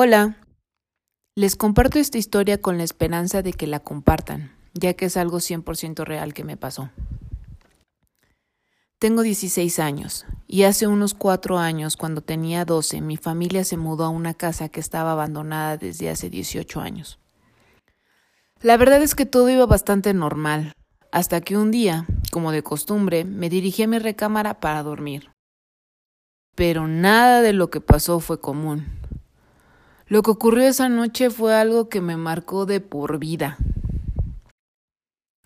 Hola, les comparto esta historia con la esperanza de que la compartan, ya que es algo 100% real que me pasó. Tengo 16 años y hace unos cuatro años, cuando tenía 12, mi familia se mudó a una casa que estaba abandonada desde hace 18 años. La verdad es que todo iba bastante normal, hasta que un día, como de costumbre, me dirigí a mi recámara para dormir. Pero nada de lo que pasó fue común. Lo que ocurrió esa noche fue algo que me marcó de por vida.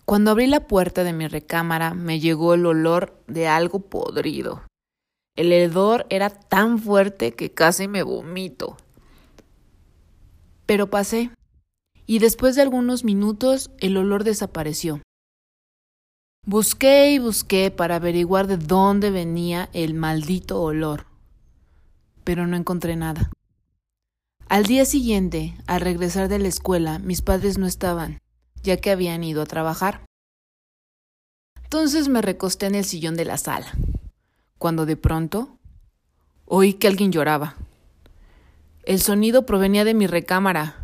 Cuando abrí la puerta de mi recámara me llegó el olor de algo podrido. El hedor era tan fuerte que casi me vomito. Pero pasé, y después de algunos minutos el olor desapareció. Busqué y busqué para averiguar de dónde venía el maldito olor, pero no encontré nada. Al día siguiente, al regresar de la escuela, mis padres no estaban, ya que habían ido a trabajar. Entonces me recosté en el sillón de la sala, cuando de pronto oí que alguien lloraba. El sonido provenía de mi recámara.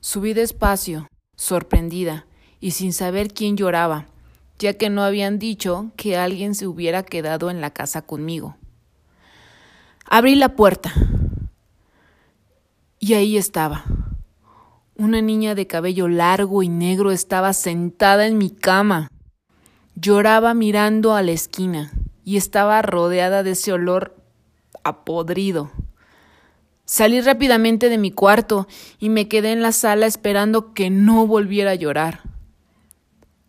Subí despacio, sorprendida, y sin saber quién lloraba, ya que no habían dicho que alguien se hubiera quedado en la casa conmigo. Abrí la puerta y ahí estaba. Una niña de cabello largo y negro estaba sentada en mi cama. Lloraba mirando a la esquina y estaba rodeada de ese olor apodrido. Salí rápidamente de mi cuarto y me quedé en la sala esperando que no volviera a llorar.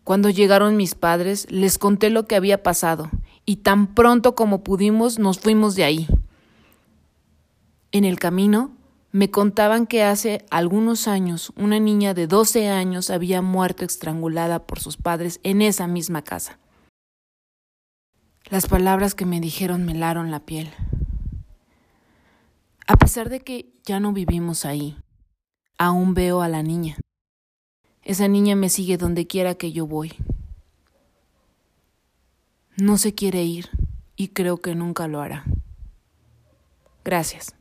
Cuando llegaron mis padres, les conté lo que había pasado y tan pronto como pudimos nos fuimos de ahí. En el camino me contaban que hace algunos años una niña de 12 años había muerto estrangulada por sus padres en esa misma casa. Las palabras que me dijeron me helaron la piel. A pesar de que ya no vivimos ahí, aún veo a la niña. Esa niña me sigue donde quiera que yo voy. No se quiere ir y creo que nunca lo hará. Gracias.